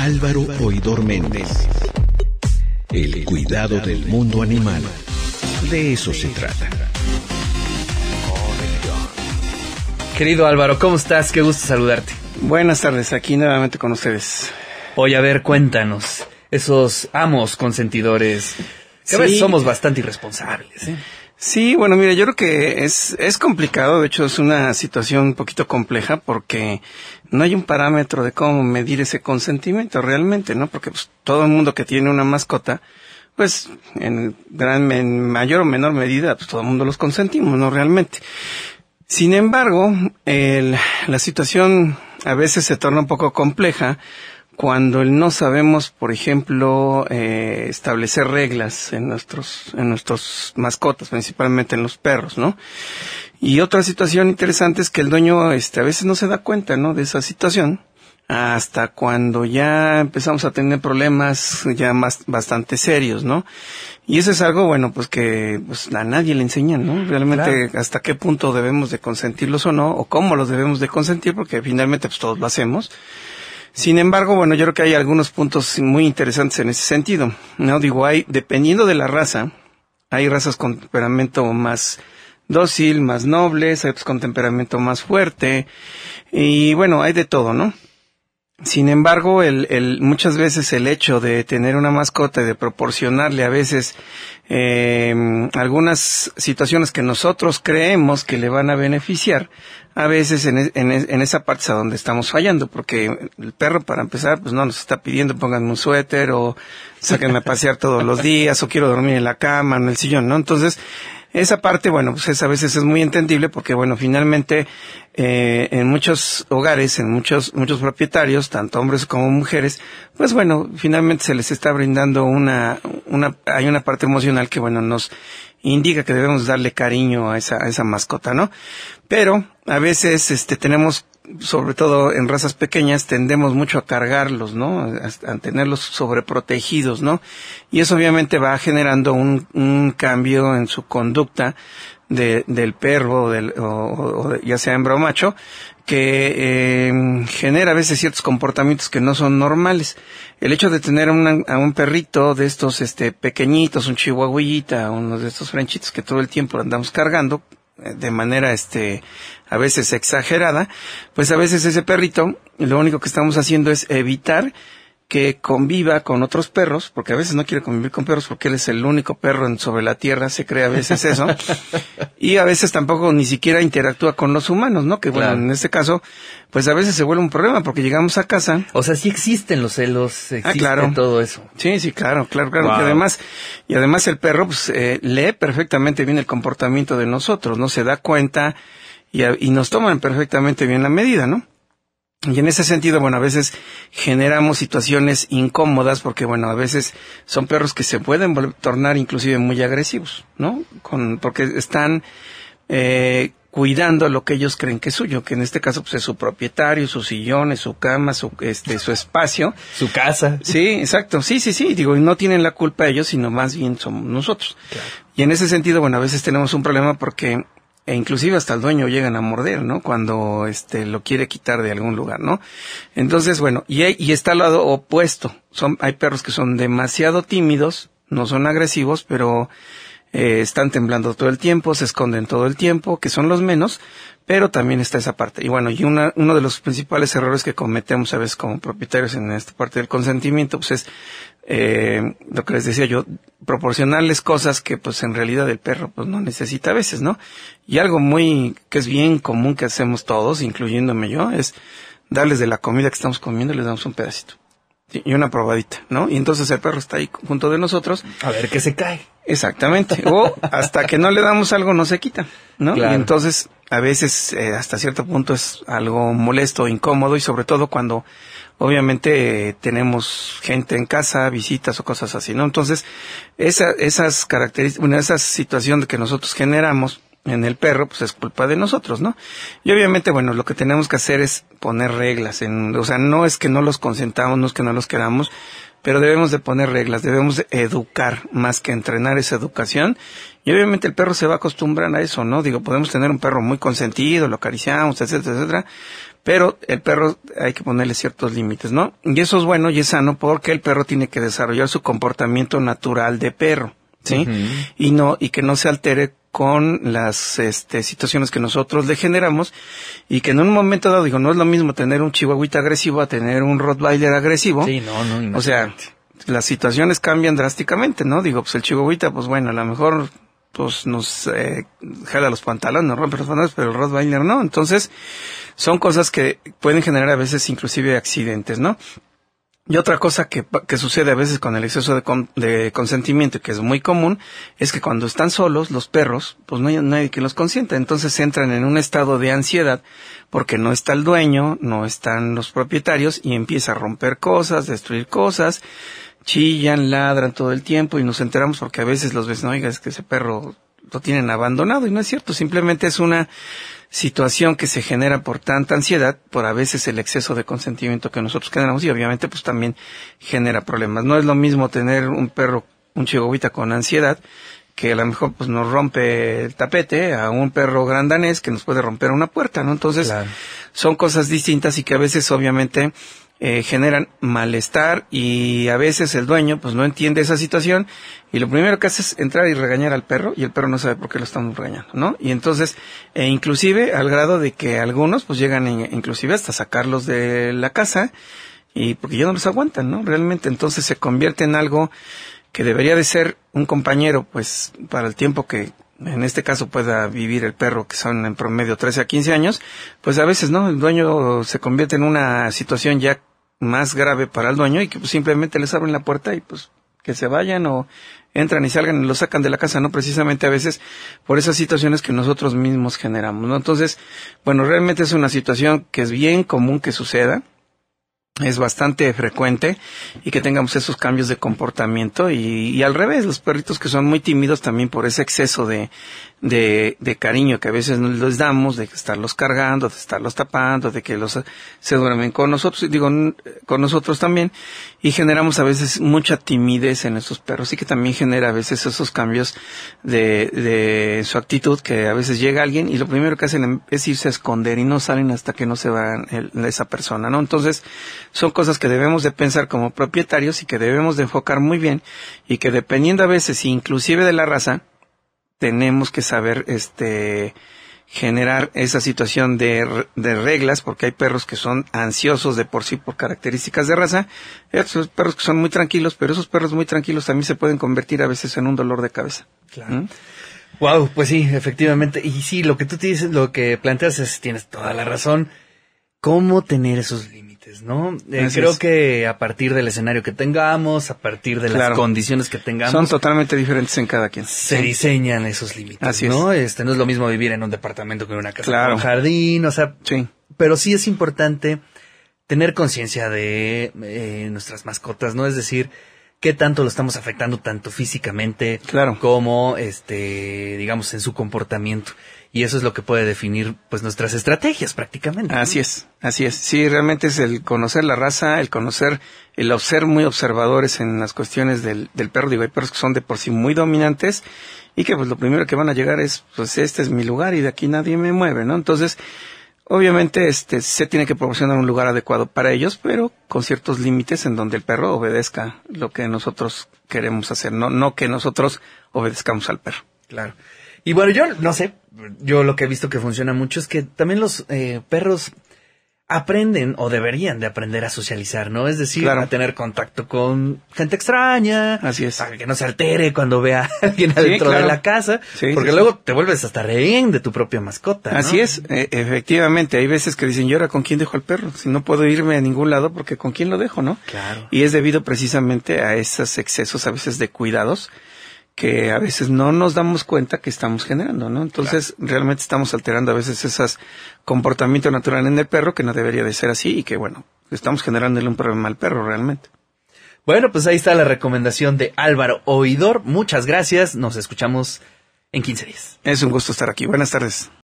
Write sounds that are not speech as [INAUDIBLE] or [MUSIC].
Álvaro Oidor Méndez. El cuidado del mundo animal. De eso se trata. Querido Álvaro, ¿cómo estás? Qué gusto saludarte. Buenas tardes, aquí nuevamente con ustedes. Oye, a ver, cuéntanos. Esos amos consentidores. Que a veces somos bastante irresponsables. ¿eh? Sí, bueno, mira, yo creo que es, es complicado, de hecho es una situación un poquito compleja porque no hay un parámetro de cómo medir ese consentimiento realmente, ¿no? Porque pues, todo el mundo que tiene una mascota, pues en gran, en mayor o menor medida, pues todo el mundo los consentimos, ¿no? Realmente. Sin embargo, el- la situación a veces se torna un poco compleja cuando no sabemos, por ejemplo, eh, establecer reglas en nuestros, en nuestros mascotas, principalmente en los perros, ¿no? Y otra situación interesante es que el dueño, este, a veces no se da cuenta, ¿no? De esa situación hasta cuando ya empezamos a tener problemas ya más bastante serios, ¿no? Y eso es algo, bueno, pues que pues, a nadie le enseñan, ¿no? Realmente hasta qué punto debemos de consentirlos o no, o cómo los debemos de consentir, porque finalmente pues todos lo hacemos. Sin embargo, bueno, yo creo que hay algunos puntos muy interesantes en ese sentido, ¿no? Digo, hay, dependiendo de la raza, hay razas con temperamento más dócil, más nobles, hay otros con temperamento más fuerte, y bueno, hay de todo, ¿no? Sin embargo, el, el, muchas veces el hecho de tener una mascota y de proporcionarle a veces eh, algunas situaciones que nosotros creemos que le van a beneficiar, a veces en, en, en esa parte es a donde estamos fallando, porque el perro para empezar pues no nos está pidiendo pónganme un suéter o sáquenme a pasear todos los días o quiero dormir en la cama, en el sillón, ¿no? Entonces, esa parte, bueno, pues es, a veces es muy entendible porque, bueno, finalmente eh, en muchos hogares, en muchos muchos propietarios, tanto hombres como mujeres, pues bueno, finalmente se les está brindando una una hay una parte emocional que, bueno, nos indica que debemos darle cariño a esa a esa mascota, ¿no? Pero a veces este tenemos sobre todo en razas pequeñas tendemos mucho a cargarlos, ¿no? A, tenerlos sobreprotegidos, ¿no? Y eso obviamente va generando un, un cambio en su conducta de, del perro, del, o, o ya sea hembra o macho, que eh, genera a veces ciertos comportamientos que no son normales. El hecho de tener una- a un perrito de estos este pequeñitos, un chihuahuita, uno de estos franchitos que todo el tiempo andamos cargando, de manera este a veces exagerada, pues a veces ese perrito lo único que estamos haciendo es evitar que conviva con otros perros, porque a veces no quiere convivir con perros porque él es el único perro en, sobre la tierra, se cree a veces eso, [LAUGHS] y a veces tampoco ni siquiera interactúa con los humanos, ¿no? Que bueno, Claro. en este caso, pues a veces se vuelve un problema porque llegamos a casa O sea, sí existen los celos, existe Ah, claro. todo eso. Sí, sí, claro, claro, claro. Wow. Y además, y además el perro pues, eh, lee perfectamente bien el comportamiento de nosotros, no se da cuenta y, y nos toman perfectamente bien la medida, ¿no? Y en ese sentido, bueno, a veces generamos situaciones incómodas porque, bueno, a veces son perros que se pueden tornar inclusive muy agresivos, ¿no? Con, porque están eh, cuidando lo que ellos creen que es suyo, que en este caso pues es su propietario, sus sillones, su cama, su, este, su espacio. Su casa. Sí, exacto. Sí, sí, sí. Digo, y no tienen la culpa ellos, sino más bien somos nosotros. Y en ese sentido, bueno, a veces tenemos un problema porque e inclusive hasta el dueño llegan a morder, ¿no? Cuando este lo quiere quitar de algún lugar, ¿no? Entonces, bueno, y, y está al lado opuesto. Son hay perros que son demasiado tímidos, no son agresivos, pero eh, están temblando todo el tiempo, se esconden todo el tiempo, que son los menos, pero también está esa parte. Y bueno, y una, uno de los principales errores que cometemos a veces como propietarios en esta parte del consentimiento, pues es eh, lo que les decía yo, proporcionarles cosas que pues en realidad el perro pues no necesita a veces, ¿no? Y algo muy, que es bien común que hacemos todos, incluyéndome yo, es darles de la comida que estamos comiendo, les damos un pedacito. Y una probadita, ¿no? Y entonces el perro está ahí junto de nosotros A ver qué se cae. Exactamente. O hasta que no le damos algo no se quita, ¿no? Claro. Y entonces a veces eh, hasta cierto punto es algo molesto, incómodo y sobre todo cuando obviamente eh, tenemos gente en casa, visitas o cosas así, ¿no? Entonces esa, esas características, bueno, esa situación que nosotros generamos en el perro, pues es culpa de nosotros, ¿no? Y obviamente, bueno, lo que tenemos que hacer es poner reglas, en, o sea, no es que no los consentamos, no es que no los queramos, pero debemos de poner reglas, debemos de educar más que entrenar esa educación. Y obviamente el perro se va a acostumbrar a eso, ¿no? Digo, podemos tener un perro muy consentido, lo acariciamos, etcétera, etcétera, Pero el perro hay que ponerle ciertos límites, ¿no? Y eso es bueno y es sano porque el perro tiene que desarrollar su comportamiento natural de perro, ¿sí? Y no, y que no se altere con las este, situaciones que nosotros le generamos y que en un momento dado, digo, no es lo mismo tener un chihuahuita agresivo a tener un rottweiler agresivo. Sí, no, no. O sea, las situaciones cambian drásticamente, ¿no? Digo, pues el chihuahuita, pues bueno, a lo mejor pues nos eh, jala los pantalones, nos rompe los pantalones, pero el Rottweiler no. Entonces, son cosas que pueden generar a veces inclusive accidentes, ¿no? Y otra cosa que, que sucede a veces con el exceso de, con, de consentimiento, que es muy común, es que cuando están solos, los perros, pues no hay nadie que los consienta. Entonces entran en un estado de ansiedad porque no está el dueño, no están los propietarios y empieza a romper cosas, destruir cosas, chillan, ladran todo el tiempo y nos enteramos porque a veces los ves, no, oiga, es que ese perro lo tienen abandonado y no es cierto, simplemente es una situación que se genera por tanta ansiedad, por a veces el exceso de consentimiento que nosotros generamos y obviamente pues también genera problemas. No es lo mismo tener un perro, un chihuahuita con ansiedad que a lo mejor pues nos rompe el tapete a un perro grandanés que nos puede romper una puerta, ¿no? Entonces Claro. son cosas distintas y que a veces obviamente eh, generan malestar y a veces el dueño pues no entiende esa situación y lo primero que hace es entrar y regañar al perro y el perro no sabe por qué lo estamos regañando, ¿no? Y entonces, e inclusive al grado de que algunos pues llegan in- inclusive hasta sacarlos de la casa y porque ya no los aguantan, ¿no? Realmente entonces se convierte en algo que debería de ser un compañero pues para el tiempo que en este caso pueda vivir el perro, que son en promedio 13 a 15 años, pues a veces, ¿no? El dueño se convierte en una situación ya más grave para el dueño y que pues, simplemente les abren la puerta y pues que se vayan o entran y salgan y lo sacan de la casa, ¿no? Precisamente a veces por esas situaciones que nosotros mismos generamos, ¿no? Entonces, bueno, realmente es una situación que es bien común que suceda, es bastante frecuente y que tengamos esos cambios de comportamiento y, y al revés, los perritos que son muy tímidos también por ese exceso de, de, de cariño que a veces nos les damos, de estarlos cargando, de estarlos tapando, de que los se duermen con nosotros, digo, con nosotros también, y generamos a veces mucha timidez en esos perros y que también genera a veces esos cambios de, de su actitud que a veces llega alguien y lo primero que hacen es irse a esconder y no salen hasta que no se va el- esa persona, ¿no? Entonces, son cosas que debemos de pensar como propietarios y que debemos de enfocar muy bien y que dependiendo a veces inclusive de la raza, tenemos que saber este generar esa situación de, de reglas porque hay perros que son ansiosos de por sí por características de raza otros perros que son muy tranquilos pero esos perros muy tranquilos también se pueden convertir a veces en un dolor de cabeza Claro. ¿Mm? Wow, pues sí, efectivamente. Y sí, lo que tú te dices, lo que planteas es, tienes toda la razón. ¿Cómo tener esos límites, no? Eh, creo es. que a partir del escenario que tengamos, a partir de las condiciones que tengamos, son totalmente diferentes en cada quien se Sí. diseñan esos límites, Así es. ¿no? Este no es lo mismo vivir en un departamento que en una casa Claro. con jardín, o sea, sí pero sí es importante tener conciencia de eh, nuestras mascotas, ¿no? Es decir, qué tanto lo estamos afectando tanto físicamente Claro. como este, digamos, en su comportamiento. Y eso es lo que puede definir pues nuestras estrategias prácticamente. ¿no? Así es, así es. Sí, realmente es el conocer la raza, el conocer, el ser muy observadores en las cuestiones del, del perro. Digo, hay perros que son de por sí muy dominantes y que pues lo primero que van a llegar es, pues este es mi lugar y de aquí nadie me mueve, ¿no? Entonces, obviamente, este, se tiene que proporcionar un lugar adecuado para ellos, pero con ciertos límites en donde el perro obedezca lo que nosotros queremos hacer, no, no que nosotros obedezcamos al perro. Claro. Y bueno, yo no sé, yo lo que he visto que funciona mucho es que también los eh, perros aprenden o deberían de aprender a socializar, ¿no? Es decir, Claro. a tener contacto con gente extraña, Así es. para que no se altere cuando vea a alguien Sí, adentro claro. de la casa, Sí, porque sí, luego te vuelves hasta rehén de tu propia mascota. ¿no? Así es, e- efectivamente, hay veces que dicen, ¿y ahora con quién dejo al perro? Si no puedo irme a ningún lado, porque con quién lo dejo, ¿no? Claro. Y es debido precisamente a esos excesos a veces de cuidados que a veces no nos damos cuenta que estamos generando, ¿no? Entonces, realmente estamos alterando a veces ese comportamiento natural en el perro que no debería de ser así y que, bueno, estamos generándole un problema al perro realmente. Bueno, pues ahí está la recomendación de Álvaro Oidor. Muchas gracias. Nos escuchamos en 15 días. Es un gusto estar aquí. Buenas tardes.